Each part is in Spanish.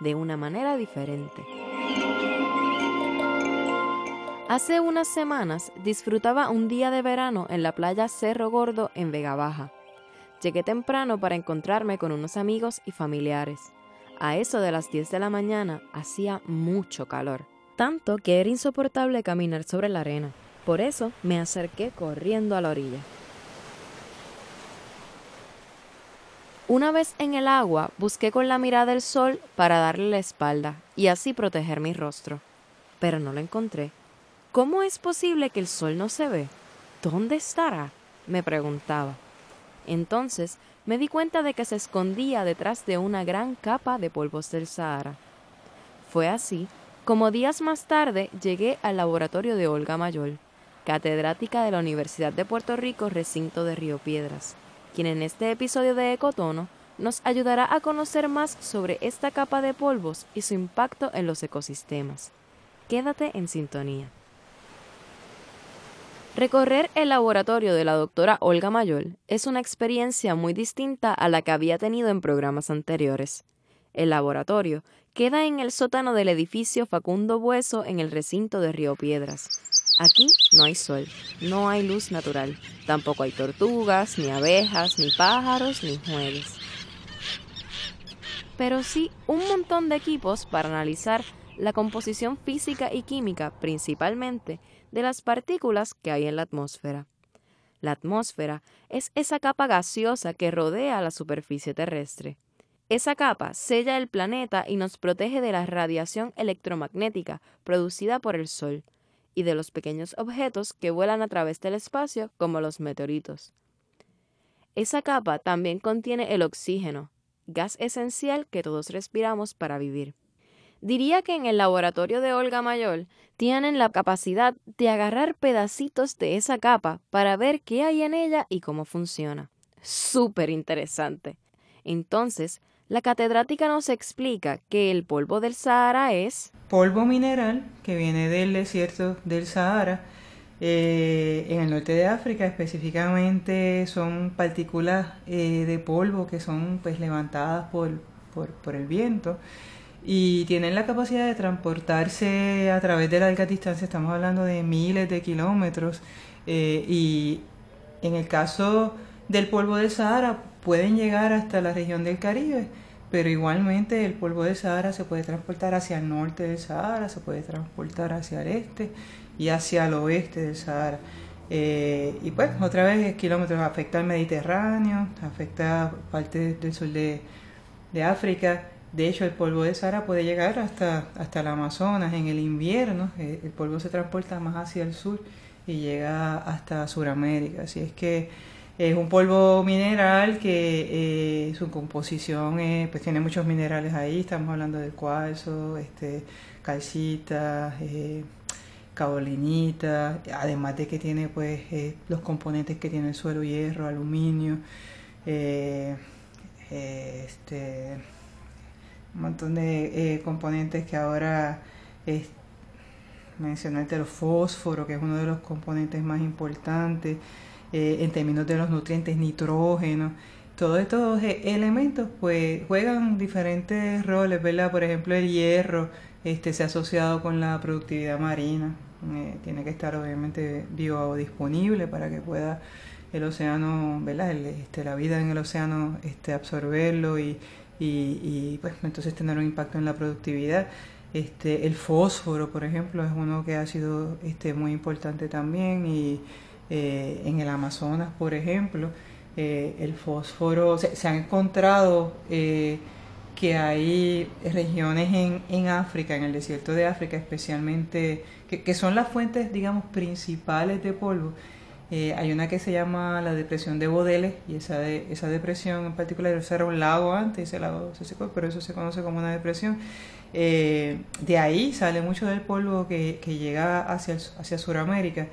de una manera diferente. Hace unas semanas disfrutaba un día de verano en la playa Cerro Gordo en Vega Baja. Llegué temprano para encontrarme con unos amigos y familiares. A eso de las 10 de la mañana hacía mucho calor, tanto que era insoportable caminar sobre la arena. Por eso me acerqué corriendo a la orilla. Una vez en el agua, busqué con la mirada el sol para darle la espalda y así proteger mi rostro. Pero no lo encontré. ¿Cómo es posible que el sol no se ve? ¿Dónde estará? me preguntaba. Entonces me di cuenta de que se escondía detrás de una gran capa de polvos del Sahara. Fue así como días más tarde llegué al laboratorio de Olga Mayol, catedrática de la Universidad de Puerto Rico, recinto de Río Piedras quien en este episodio de Ecotono nos ayudará a conocer más sobre esta capa de polvos y su impacto en los ecosistemas. Quédate en sintonía. Recorrer el laboratorio de la doctora Olga Mayol es una experiencia muy distinta a la que había tenido en programas anteriores. El laboratorio queda en el sótano del edificio Facundo Bueso en el recinto de Río Piedras, Aquí no hay sol, no hay luz natural, tampoco hay tortugas, ni abejas, ni pájaros, ni jueves. Pero sí un montón de equipos para analizar la composición física y química, principalmente, de las partículas que hay en la atmósfera. La atmósfera es esa capa gaseosa que rodea la superficie terrestre. Esa capa sella el planeta y nos protege de la radiación electromagnética producida por el Sol, y de los pequeños objetos que vuelan a través del espacio como los meteoritos. Esa capa también contiene el oxígeno, gas esencial que todos respiramos para vivir. Diría que en el laboratorio de Olga Mayol tienen la capacidad de agarrar pedacitos de esa capa para ver qué hay en ella y cómo funciona. Súper interesante. Entonces, la catedrática nos explica que el polvo del Sahara es polvo mineral que viene del desierto del Sahara. Eh, en el norte de África específicamente son partículas eh, de polvo que son pues levantadas por, por, el viento y tienen la capacidad de transportarse a través de largas distancias, estamos hablando de miles de kilómetros eh, y en el caso del polvo del Sahara pueden llegar hasta la región del Caribe, pero igualmente el polvo del Sahara se puede transportar hacia el norte del Sahara, se puede transportar hacia el este y hacia el oeste del Sahara. Eh, y pues otra vez kilómetros afecta al Mediterráneo, afecta parte del sur de, África. De hecho, el polvo del Sahara puede llegar hasta, hasta el Amazonas en el invierno. Eh, el polvo se transporta más hacia el sur y llega hasta Sudamérica. Así es que es un polvo mineral que eh, su composición pues tiene muchos minerales ahí, estamos hablando de cuarzo, este, calcita, eh, caolinita, además de que tiene pues eh, los componentes que tiene el suelo, hierro, aluminio, eh, este, un montón de componentes que ahora mencionarte el fósforo, que es uno de los componentes más importantes. Eh, en términos de los nutrientes, nitrógeno. Todos estos e-, elementos pues juegan diferentes roles, ¿verdad? Por ejemplo, el hierro este, se ha asociado con la productividad marina. Eh, tiene que estar obviamente biodisponible para que pueda el océano, ¿verdad? este, la vida en el océano este, absorberlo y, y, pues entonces tener un impacto en la productividad. Este, el fósforo, por ejemplo, es uno que ha sido este, muy importante también y eh, en el Amazonas, por ejemplo, eh, el fósforo, se, han encontrado eh, que hay regiones en, en, África, en el desierto de África especialmente, que, que son las fuentes, digamos, principales de polvo, hay una que se llama la depresión de Bodeles y esa, esa depresión en particular, era un lago antes, ese lago se secó, pero eso se conoce como una depresión. De ahí sale mucho del polvo que, que llega hacia, hacia Sudamérica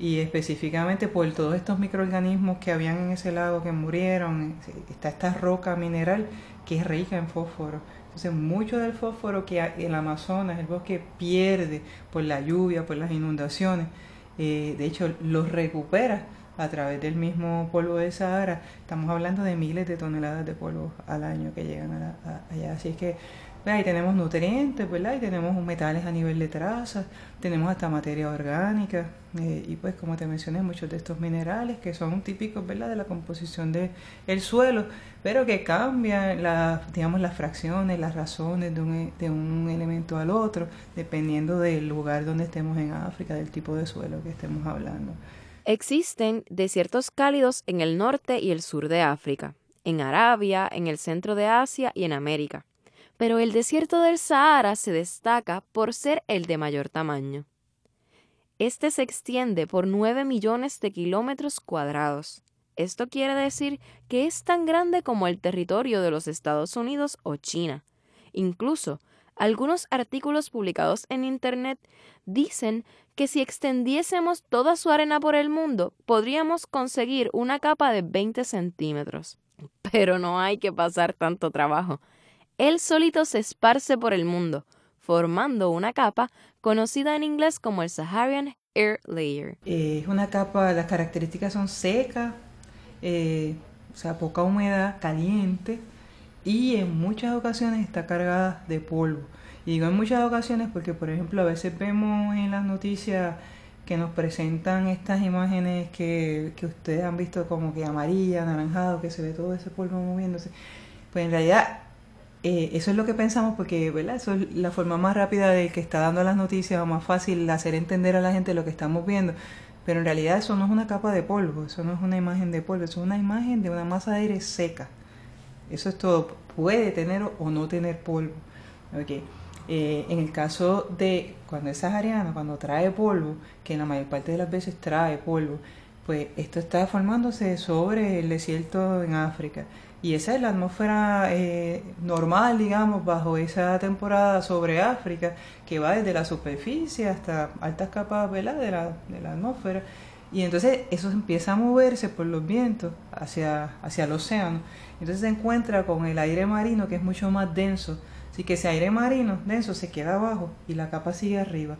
y específicamente por todos estos microorganismos que habían en ese lago que murieron, está esta roca mineral que es rica en fósforo. Entonces mucho del fósforo que el Amazonas, el bosque pierde por la lluvia, por las inundaciones, eh, de hecho los recupera a través del mismo polvo de Sahara. Estamos hablando de miles de toneladas de polvo al año que llegan allá. Así es que pues, ahí tenemos nutrientes, ¿verdad? Y tenemos metales a nivel de trazas, tenemos hasta materia orgánica eh, y pues como te mencioné muchos de estos minerales que son típicos, ¿verdad? De la composición del el suelo, pero que cambian las, digamos, las fracciones, las razones de un, de un elemento al otro, dependiendo del lugar donde estemos en África, del tipo de suelo que estemos hablando. Existen desiertos cálidos en el norte y el sur de África, en Arabia, en el centro de Asia y en América pero el desierto del Sahara se destaca por ser el de mayor tamaño. Este se extiende por 9 millones de kilómetros cuadrados. Esto quiere decir que es tan grande como el territorio de los Estados Unidos o China. Incluso, algunos artículos publicados en Internet dicen que si extendiésemos toda su arena por el mundo, podríamos conseguir una capa de 20 centímetros. Pero no hay que pasar tanto trabajo él solito se esparce por el mundo, formando una capa conocida en inglés como el Saharan Air Layer. Es una capa, las características son secas, eh, o sea, poca humedad, caliente y en muchas ocasiones está cargada de polvo. Y digo en muchas ocasiones porque, por ejemplo, a veces vemos en las noticias que nos presentan estas imágenes que, que ustedes han visto como que amarilla, anaranjado, que se ve todo ese polvo moviéndose. Pues en realidad eh, eso es lo que pensamos porque, ¿verdad? Eso es la forma más rápida de que está dando las noticias o más fácil hacer entender a la gente lo que estamos viendo. Pero en realidad eso no es una capa de polvo, eso no es una imagen de polvo, eso es una imagen de una masa de aire seca. Eso es todo. Puede tener o no tener polvo. Okay. Eh, en el caso de cuando es sahariano, cuando trae polvo, que en la mayor parte de las veces trae polvo, pues esto está formándose sobre el desierto en África. Y esa es la atmósfera eh, normal, digamos, bajo esa temporada sobre África, que va desde la superficie hasta altas capas De, la, de la atmósfera. Y entonces eso empieza a moverse por los vientos hacia, hacia el océano. Entonces se encuentra con el aire marino que es mucho más denso. Así que ese aire marino denso se queda abajo y la capa sigue arriba.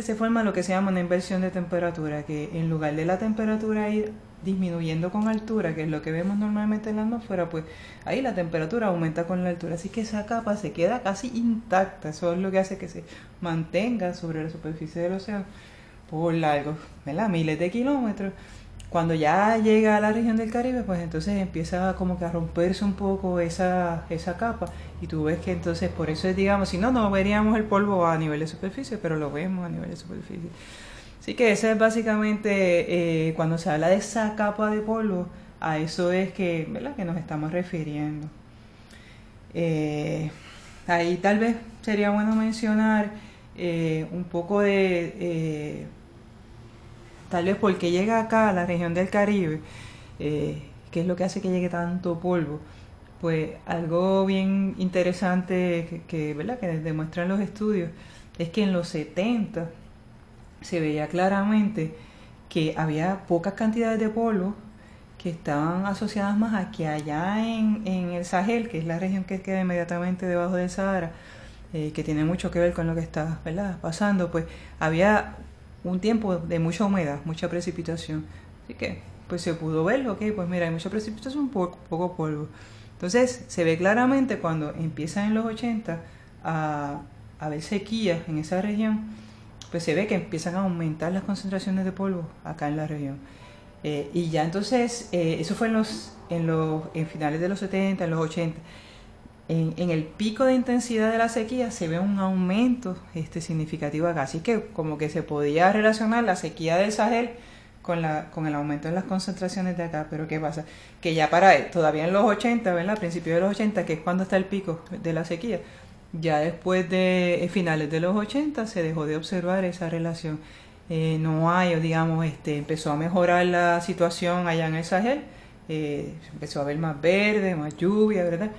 Se forma lo que se llama una inversión de temperatura, que en lugar de la temperatura ir disminuyendo con altura, que es lo que vemos normalmente en la atmósfera, pues ahí la temperatura aumenta con la altura. Así que esa capa se queda casi intacta. Eso es lo que hace que se mantenga sobre la superficie del océano por largos, ¿verdad? Miles de kilómetros. Cuando ya llega a la región del Caribe, pues entonces empieza como que a romperse un poco esa, esa capa y tú ves que entonces por eso es, digamos, si no, no veríamos el polvo a nivel de superficie, pero lo vemos a nivel de superficie. Así que ese es básicamente, eh, cuando se habla de esa capa de polvo, a eso es que, ¿verdad? que nos estamos refiriendo. Eh, ahí tal vez sería bueno mencionar eh, un poco de tal vez porque llega acá a la región del Caribe, eh, que es lo que hace que llegue tanto polvo, pues algo bien interesante que, ¿verdad? que demuestran los estudios es que en los 70 se veía claramente que había pocas cantidades de polvo que estaban asociadas más a que allá en, en el Sahel, que es la región que queda inmediatamente debajo del Sahara, eh, que tiene mucho que ver con lo que está pasando, pues había un tiempo de mucha humedad, mucha precipitación. Así que, pues se pudo ver, ok, pues mira, hay mucha precipitación, poco, poco polvo. Entonces, se ve claramente cuando empiezan en los 80 a, a haber sequía en esa región, pues se ve que empiezan a aumentar las concentraciones de polvo acá en la región. Eh, y ya entonces, eh, eso fue en los, en los en finales de los 70, en los 80. en, el pico de intensidad de la sequía se ve un aumento este, significativo acá. Así que como que se podía relacionar la sequía del Sahel con, la, con el aumento en las concentraciones de acá. Pero ¿qué pasa? Que ya para todavía en los 80, ¿verdad? A principios de los 80, que es cuando está el pico de la sequía, ya después de eh, finales de los 80 se dejó de observar esa relación. Eh, no hay, digamos, este, empezó a mejorar la situación allá en el Sahel, eh, empezó a haber más verde, más lluvia, ¿verdad?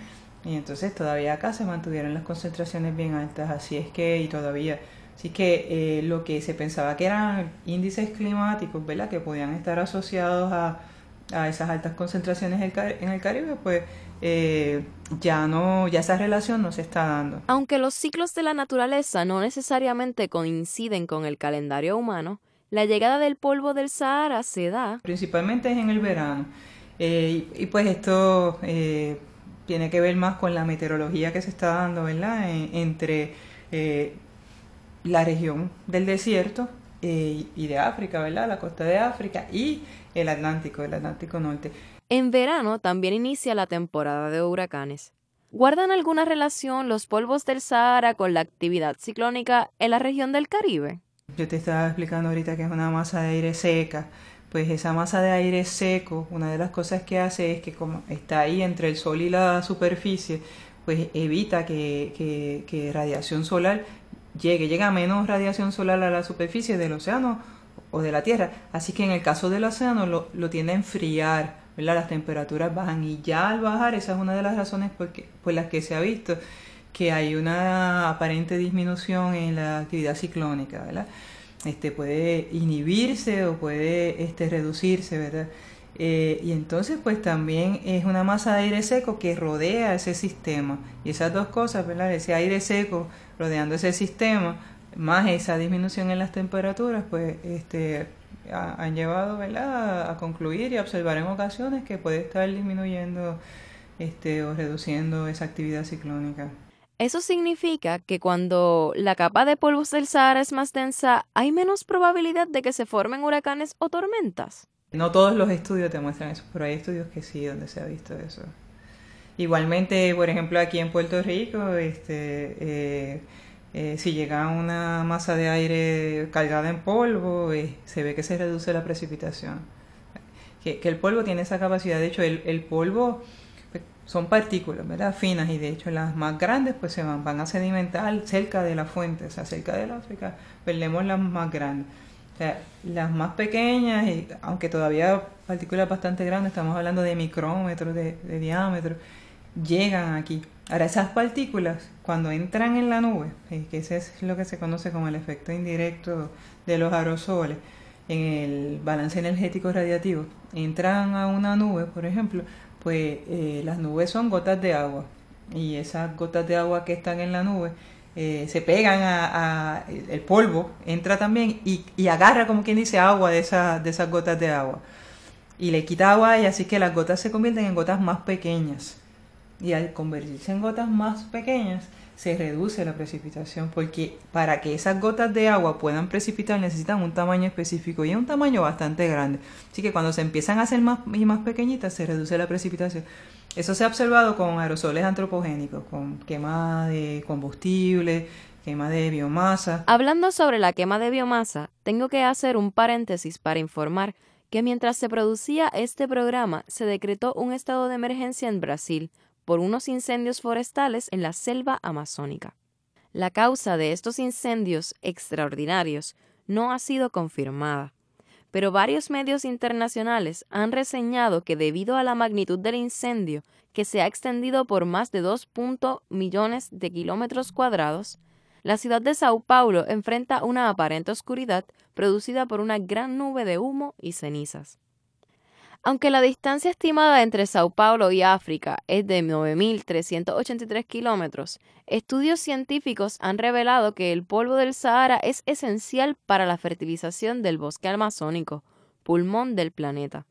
Y entonces todavía acá se mantuvieron las concentraciones bien altas, así es que, y todavía, así que eh, lo que se pensaba que eran índices climáticos, ¿verdad? Que podían estar asociados a, a esas altas concentraciones en el Caribe, pues eh, ya no, ya esa relación no se está dando. Aunque los ciclos de la naturaleza no necesariamente coinciden con el calendario humano, la llegada del polvo del Sahara se da. Principalmente es en el verano. Eh, y, pues esto eh, tiene que ver más con la meteorología que se está dando, ¿verdad? entre eh, la región del desierto eh, y de África, ¿verdad? La costa de África y el Atlántico, el Atlántico Norte. En verano también inicia la temporada de huracanes. ¿Guardan alguna relación los polvos del Sahara con la actividad ciclónica en la región del Caribe? Yo te estaba explicando ahorita que es una masa de aire seca pues esa masa de aire seco, una de las cosas que hace es que como está ahí entre el sol y la superficie, pues evita que, que, radiación solar llegue, llega menos radiación solar a la superficie del océano o de la Tierra. Así que en el caso del océano lo, lo tiende a enfriar, ¿verdad? Las temperaturas bajan y ya al bajar, esa es una de las razones por, las que se ha visto que hay una aparente disminución en la actividad ciclónica, ¿verdad? este, puede inhibirse o puede este, reducirse, ¿verdad? Eh, y entonces pues también es una masa de aire seco que rodea ese sistema. Y esas dos cosas, ¿verdad? Ese aire seco rodeando ese sistema, más esa disminución en las temperaturas, pues este, han llevado ¿verdad? a concluir y a observar en ocasiones que puede estar disminuyendo este, o reduciendo esa actividad ciclónica. Eso significa que cuando la capa de polvos del Sahara es más densa, hay menos probabilidad de que se formen huracanes o tormentas. No todos los estudios te muestran eso, pero hay estudios que sí, donde se ha visto eso. Igualmente, por ejemplo, aquí en Puerto Rico, este, eh, eh, si llega una masa de aire cargada en polvo, eh, se ve que se reduce la precipitación. Que, el polvo tiene esa capacidad. De hecho, el polvo son partículas. Finas y de hecho las más grandes pues se van, van a sedimentar cerca de la fuente, o sea, cerca del África perdemos las más grandes. O sea, las más pequeñas, y, aunque todavía partículas bastante grandes, estamos hablando de micrómetros de, diámetro, llegan aquí. Ahora, esas partículas, cuando entran en la nube, que ese es lo que se conoce como el efecto indirecto de los aerosoles, en el balance energético radiativo, entran a una nube, por ejemplo, pues eh, las nubes son gotas de agua y esas gotas de agua que están en la nube eh, se pegan a, el polvo entra también y, y, agarra como quien dice agua de, de esas gotas de agua y le quita agua y así que las gotas se convierten en gotas más pequeñas y al convertirse en gotas más pequeñas se reduce la precipitación porque para que esas gotas de agua puedan precipitar necesitan un tamaño específico y un tamaño bastante grande. Así que cuando se empiezan a hacer más y más pequeñitas se reduce la precipitación. Eso se ha observado con aerosoles antropogénicos, con quema de combustible, quema de biomasa. Hablando sobre la quema de biomasa, tengo que hacer un paréntesis para informar que mientras se producía este programa se decretó un estado de emergencia en Brasil por unos incendios forestales en la selva amazónica. La causa de estos incendios extraordinarios no ha sido confirmada, pero varios medios internacionales han reseñado que debido a la magnitud del incendio, que se ha extendido por más de 2. millones de kilómetros cuadrados, la ciudad de Sao Paulo enfrenta una aparente oscuridad producida por una gran nube de humo y cenizas. Aunque la distancia estimada entre Sao Paulo y África es de 9.383 kilómetros, estudios científicos han revelado que el polvo del Sahara es esencial para la fertilización del bosque amazónico, pulmón del planeta.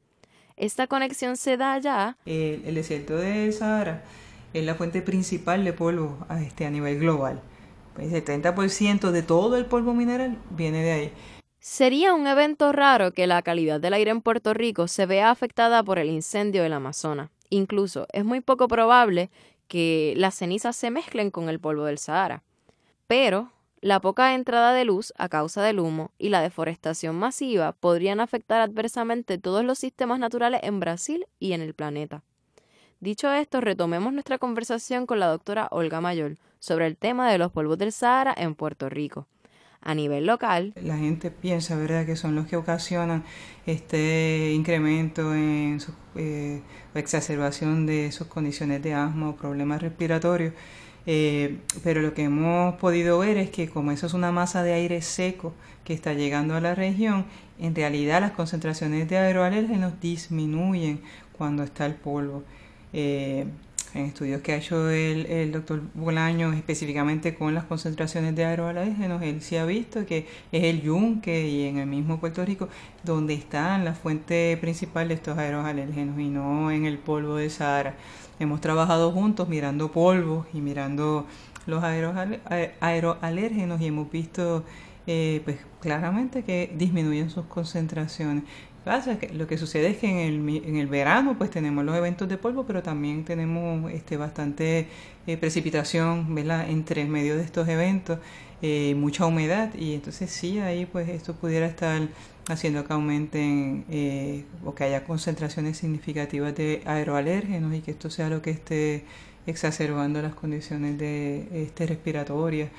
Esta conexión se da ya. El, desierto del Sahara es la fuente principal de polvo a, este, a nivel global. El 70% de todo el polvo mineral viene de ahí. Sería un evento raro que la calidad del aire en Puerto Rico se vea afectada por el incendio del Amazonas. Incluso es muy poco probable que las cenizas se mezclen con el polvo del Sahara. Pero la poca entrada de luz a causa del humo y la deforestación masiva podrían afectar adversamente todos los sistemas naturales en Brasil y en el planeta. Dicho esto, retomemos nuestra conversación con la doctora Olga Mayor sobre el tema de los polvos del Sahara en Puerto Rico. A nivel local, la gente piensa, ¿verdad?, que son los que ocasionan este incremento en su eh, exacerbación de sus condiciones de asma o problemas respiratorios. Eh, pero lo que hemos podido ver es que como eso es una masa de aire seco que está llegando a la región, en realidad las concentraciones de aeroalérgenos disminuyen cuando está el polvo. Eh, en estudios que ha hecho el, el doctor Bolaño específicamente con las concentraciones de aeroalérgenos, él sí ha visto que es el yunque y en el mismo Puerto Rico donde están la fuente principal de estos aeroalérgenos y no en el polvo de Sahara. Hemos trabajado juntos mirando polvos y mirando los aeroalérgenos y hemos visto eh, pues claramente que disminuyen sus concentraciones pasa que lo que sucede es que en el, en el verano pues tenemos los eventos de polvo, pero también tenemos este bastante eh, precipitación, ¿verdad? Entre medio de estos eventos, eh, mucha humedad y entonces sí, ahí pues esto pudiera estar haciendo que aumenten eh, o que haya concentraciones significativas de aeroalérgenos y que esto sea lo que esté exacerbando las condiciones de este respiratorias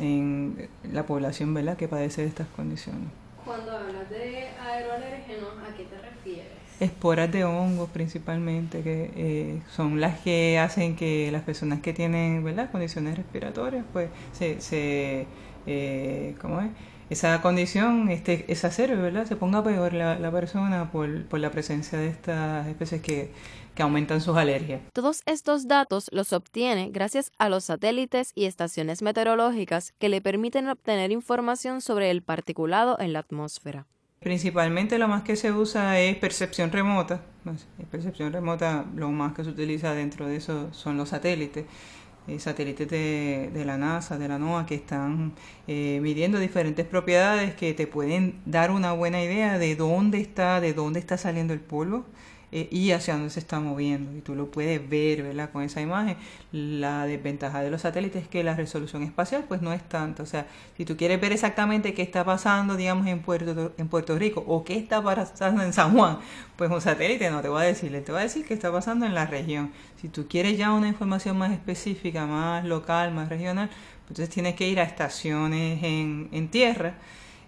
en la población, ¿verdad? Que padece de estas condiciones. Cuando hablas de aeroalérgenos, ¿a qué te refieres? Esporas de hongos principalmente, que eh, son las que hacen que las personas que tienen ¿verdad? condiciones respiratorias, pues se, se eh, ¿cómo es? Esa condición este, exacerbe, ¿verdad? Se ponga peor la, la persona por, por la presencia de estas especies que que aumentan sus alergias. Todos estos datos los obtiene gracias a los satélites y estaciones meteorológicas que le permiten obtener información sobre el particulado en la atmósfera. Principalmente lo más que se usa es percepción remota. Percepción remota, lo más que se utiliza dentro de eso son los satélites. Eh, satélites de, de, la NASA, de la NOAA, que están eh, midiendo diferentes propiedades que te pueden dar una buena idea de dónde está, de dónde está saliendo el polvo, eh, y hacia dónde se está moviendo. Y tú lo puedes ver, ¿verdad? Con esa imagen. La desventaja de los satélites es que la resolución espacial pues no es tanto. O sea, si tú quieres ver exactamente qué está pasando, digamos, en Puerto, en Puerto Rico o qué está pasando en San Juan, pues un satélite no te va a decir, te va a decir qué está pasando en la región. Si tú quieres ya una información más específica, más local, más regional, entonces tienes que ir a estaciones en, en tierra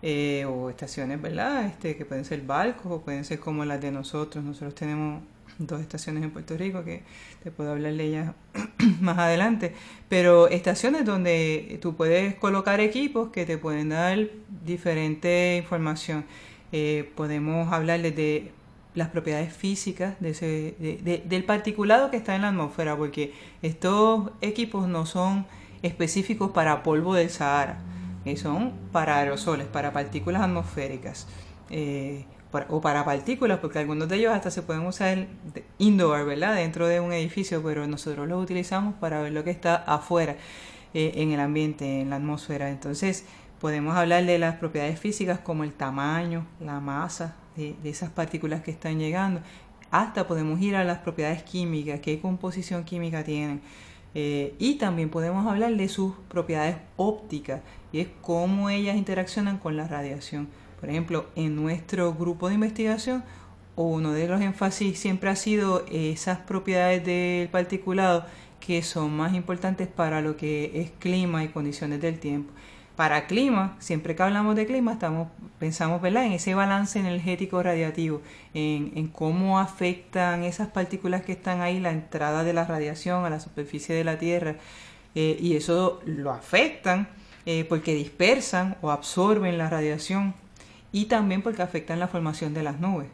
eh, o estaciones, ¿verdad? Este, que pueden ser barcos o pueden ser como las de nosotros. Nosotros tenemos dos estaciones en Puerto Rico que te puedo hablar de ellas más adelante, pero estaciones donde tú puedes colocar equipos que te pueden dar diferente información. Eh, podemos hablarles de las propiedades físicas de ese, del particulado que está en la atmósfera, porque estos equipos no son específicos para polvo del Sahara que son para aerosoles, para partículas atmosféricas. Eh, o para partículas, porque algunos de ellos hasta se pueden usar indoor, ¿verdad? Dentro de un edificio, pero nosotros los utilizamos para ver lo que está afuera, eh, en el ambiente, en la atmósfera. Entonces, podemos hablar de las propiedades físicas como el tamaño, la masa de, de esas partículas que están llegando. Hasta podemos ir a las propiedades químicas, qué composición química tienen. Eh, y también podemos hablar de sus propiedades ópticas y es cómo ellas interaccionan con la radiación. Por ejemplo, en nuestro grupo de investigación, uno de los énfasis siempre ha sido esas propiedades del particulado que son más importantes para lo que es clima y condiciones del tiempo para clima, siempre que hablamos de clima, estamos, pensamos ¿verdad? en ese balance energético radiativo, en, cómo afectan esas partículas que están ahí la entrada de la radiación a la superficie de la Tierra, eh, y eso lo afectan eh, porque dispersan o absorben la radiación y también porque afectan la formación de las nubes.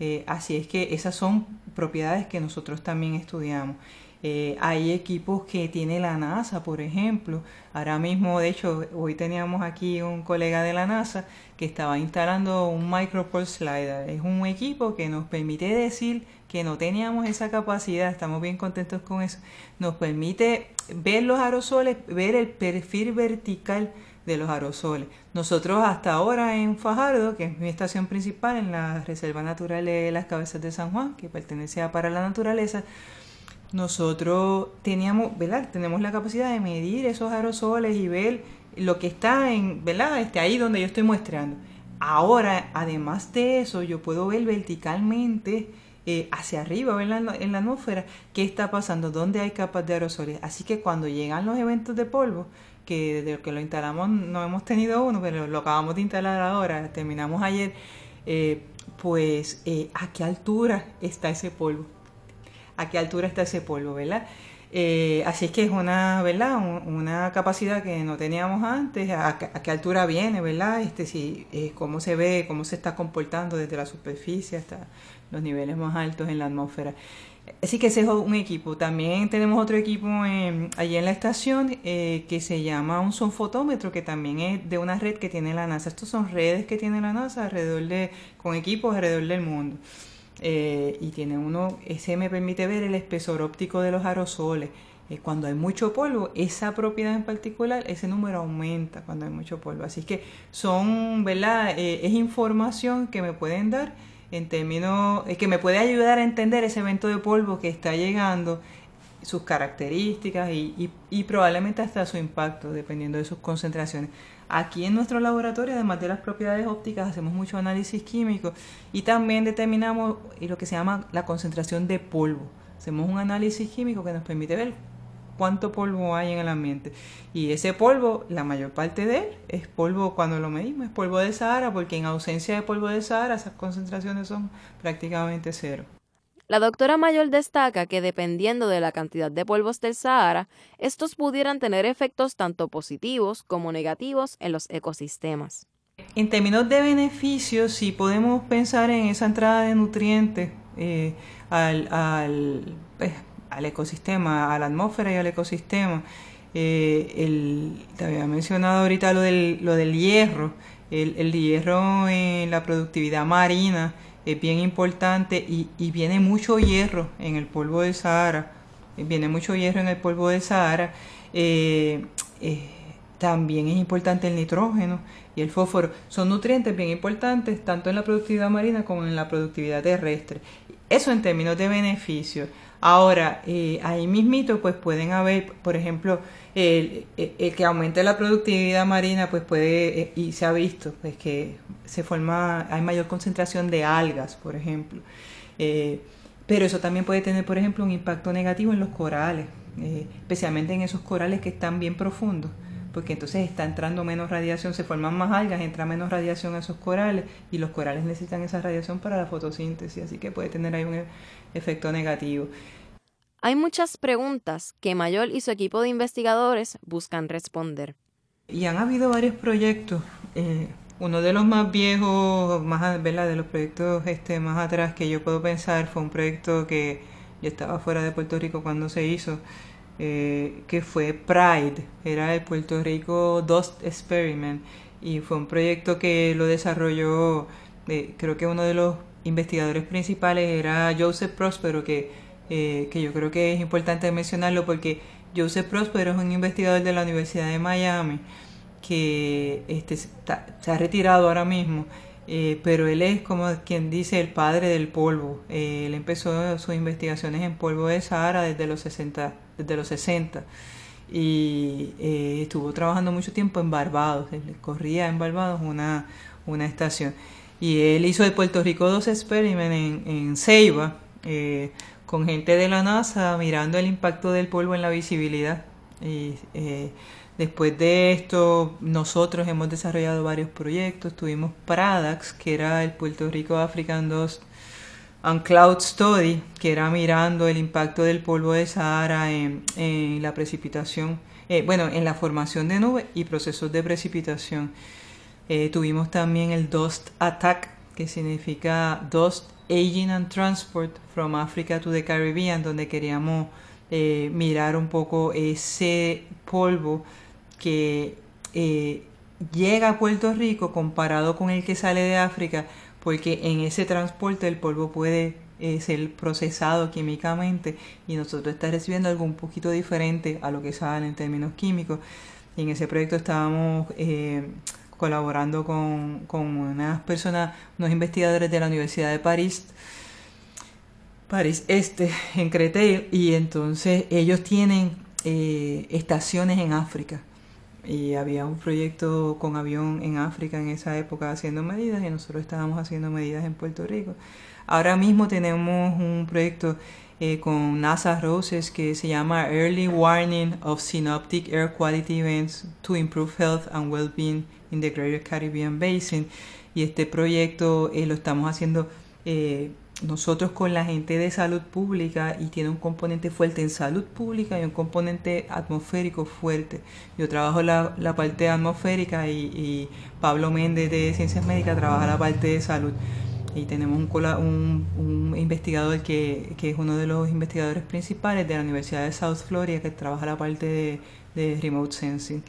Eh, así es que esas son propiedades que nosotros también estudiamos. Eh, hay equipos que tiene la NASA, por ejemplo. Ahora mismo, de hecho, hoy teníamos aquí un colega de la NASA que estaba instalando un Micropulse Slider. Es un equipo que nos permite decir que no teníamos esa capacidad, estamos bien contentos con eso. Nos permite ver los aerosoles, ver el perfil vertical de los aerosoles. Nosotros hasta ahora en Fajardo, que es mi estación principal en la Reserva Natural de las Cabezas de San Juan, que pertenece a Para la Naturaleza, nosotros teníamos, ¿verdad? Tenemos la capacidad de medir esos aerosoles y ver lo que está en, ¿verdad? Este, ahí donde yo estoy muestrando. Ahora, además de eso, yo puedo ver verticalmente eh, hacia arriba ¿verdad? En, la, atmósfera qué está pasando, dónde hay capas de aerosoles. Así que cuando llegan los eventos de polvo, que desde que lo instalamos no hemos tenido uno, pero lo acabamos de instalar ahora, terminamos ayer, eh, pues eh, a qué altura está ese polvo, a qué altura está ese polvo, ¿verdad? Eh, así es que es una, ¿verdad? una capacidad que no teníamos antes, a, qué altura viene, ¿verdad? Este, si, eh, cómo se ve, cómo se está comportando desde la superficie hasta los niveles más altos en la atmósfera. Así que ese es un equipo. También tenemos otro equipo allí en la estación eh, que se llama un sonfotómetro, que también es de una red que tiene la NASA. Estos son redes que tiene la NASA alrededor de, con equipos alrededor del mundo. Eh, y tiene uno, ese me permite ver el espesor óptico de los aerosoles. Eh, cuando hay mucho polvo, esa propiedad en particular, ese número aumenta cuando hay mucho polvo. Así que son, ¿verdad? Eh, es información que me pueden dar en términos, que me puede ayudar a entender ese evento de polvo que está llegando, sus características y, y probablemente hasta su impacto, dependiendo de sus concentraciones. Aquí en nuestro laboratorio, además de las propiedades ópticas, hacemos mucho análisis químico y también determinamos lo que se llama la concentración de polvo. Hacemos un análisis químico que nos permite ver cuánto polvo hay en el ambiente. Y ese polvo, la mayor parte de él es polvo, cuando lo medimos, es polvo de Sahara, porque en ausencia de polvo de Sahara esas concentraciones son prácticamente cero. La doctora Mayor destaca que dependiendo de la cantidad de polvos del Sahara, estos pudieran tener efectos tanto positivos como negativos en los ecosistemas. En términos de beneficios, si podemos pensar en esa entrada de nutrientes eh, pues, al, ecosistema, a la atmósfera y al ecosistema. Eh, te había mencionado ahorita lo del, lo del hierro, el hierro en la productividad marina es bien importante y, viene mucho hierro en el polvo de Sahara, viene mucho hierro en el polvo de Sahara. Eh, eh, también es importante el nitrógeno y el fósforo. Son nutrientes bien importantes tanto en la productividad marina como en la productividad terrestre. Eso en términos de beneficio. Ahora, eh, ahí mismito, pues pueden haber, por ejemplo, el, que aumente la productividad marina, pues puede, eh, y se ha visto, pues que se forma, hay mayor concentración de algas, por ejemplo. Eh, pero eso también puede tener, por ejemplo, un impacto negativo en los corales, eh, especialmente en esos corales que están bien profundos, porque entonces está entrando menos radiación, se forman más algas, entra menos radiación a esos corales y los corales necesitan esa radiación para la fotosíntesis, así que puede tener ahí un efecto negativo. Hay muchas preguntas que Mayol y su equipo de investigadores buscan responder. Y han habido varios proyectos. Eh, uno de los más viejos, más ¿verdad? de los proyectos este, más atrás que yo puedo pensar fue un proyecto que yo estaba fuera de Puerto Rico cuando se hizo, eh, que fue Pride, era el Puerto Rico Dust Experiment y fue un proyecto que lo desarrolló, eh, creo que uno de los investigadores principales era Joseph Prospero, que eh, que yo creo que es importante mencionarlo porque Joseph Prospero es un investigador de la Universidad de Miami que este, se ha retirado ahora mismo, eh, pero él es como quien dice el padre del polvo. Eh, él empezó sus investigaciones en polvo de Sahara desde los 60, desde los 60 y estuvo trabajando mucho tiempo en Barbados, corría en Barbados una, una estación. Y él hizo el Puerto Rico 2 Experiment en, en Ceiba, con gente de la NASA mirando el impacto del polvo en la visibilidad. Y eh, después de esto, nosotros hemos desarrollado varios proyectos. Tuvimos PRADAX, que era el Puerto Rico African Dust and Cloud Study, que era mirando el impacto del polvo de Sahara en, la precipitación, eh, bueno, en la formación de nubes y procesos de precipitación. Eh, tuvimos también el Dust Attack, que significa Dust Aging and Transport from Africa to the Caribbean, donde queríamos eh, mirar un poco ese polvo que eh, llega a Puerto Rico comparado con el que sale de África, porque en ese transporte el polvo puede eh, ser procesado químicamente y nosotros está recibiendo algo un poquito diferente a lo que sale en términos químicos. Y en ese proyecto estábamos colaborando con, con unas personas, unos investigadores de la Universidad de París. París Este, en Créteil, y entonces ellos tienen eh, estaciones en África. Y había un proyecto con avión en África en esa época haciendo medidas y nosotros estábamos haciendo medidas en Puerto Rico. Ahora mismo tenemos un proyecto eh, con NASA Roses que se llama Early Warning of Synoptic Air Quality Events to Improve Health and Well-being in the Greater Caribbean Basin. Y este proyecto eh, lo estamos haciendo eh, nosotros con la gente de salud pública y tiene un componente fuerte en salud pública y un componente atmosférico fuerte. Yo trabajo la, la parte atmosférica y, y Pablo Méndez de Ciencias Médicas trabaja la parte de salud y tenemos un, un, investigador que, que, es uno de los investigadores principales de la Universidad de South Florida que trabaja la parte de, remote sensing.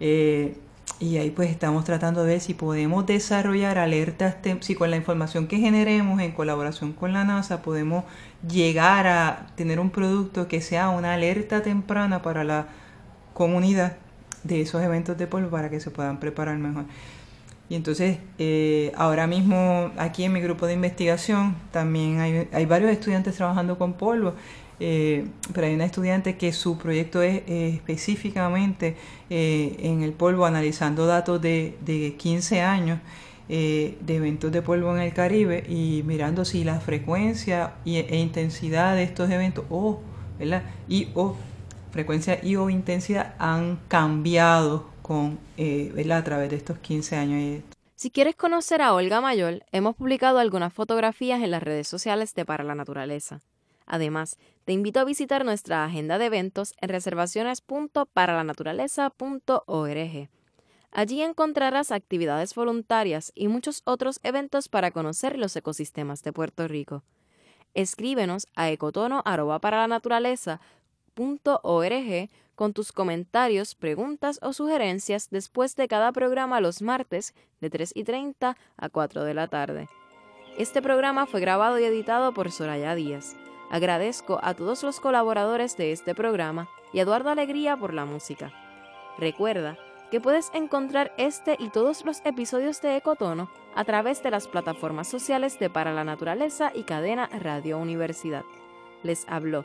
Eh, y ahí pues estamos tratando de ver si podemos desarrollar alertas, si con la información que generemos en colaboración con la NASA podemos llegar a tener un producto que sea una alerta temprana para la comunidad de esos eventos de polvo para que se puedan preparar mejor. Y entonces, eh, ahora mismo aquí en mi grupo de investigación también hay, hay varios estudiantes trabajando con polvo, eh, pero hay una estudiante que su proyecto es específicamente eh, en el polvo, analizando datos de, de 15 años de eventos de polvo en el Caribe y mirando si la frecuencia e intensidad de estos eventos o, ¿verdad? y o frecuencia y o intensidad han cambiado con, eh, a través de estos 15 años. Si quieres conocer a Olga Mayor, hemos publicado algunas fotografías en las redes sociales de Para la Naturaleza. Además, te invito a visitar nuestra agenda de eventos en reservaciones.paralanaturaleza.org. Allí encontrarás actividades voluntarias y muchos otros eventos para conocer los ecosistemas de Puerto Rico. Escríbenos a ecotono.paralanaturaleza.org con tus comentarios, preguntas o sugerencias después de cada programa los martes de 3 y 30 a 4 de la tarde. Este programa fue grabado y editado por Soraya Díaz. Agradezco a todos los colaboradores de este programa y a Eduardo Alegría por la música. Recuerda que puedes encontrar este y todos los episodios de Ecotono a través de las plataformas sociales de Para la Naturaleza y Cadena Radio Universidad. Les habló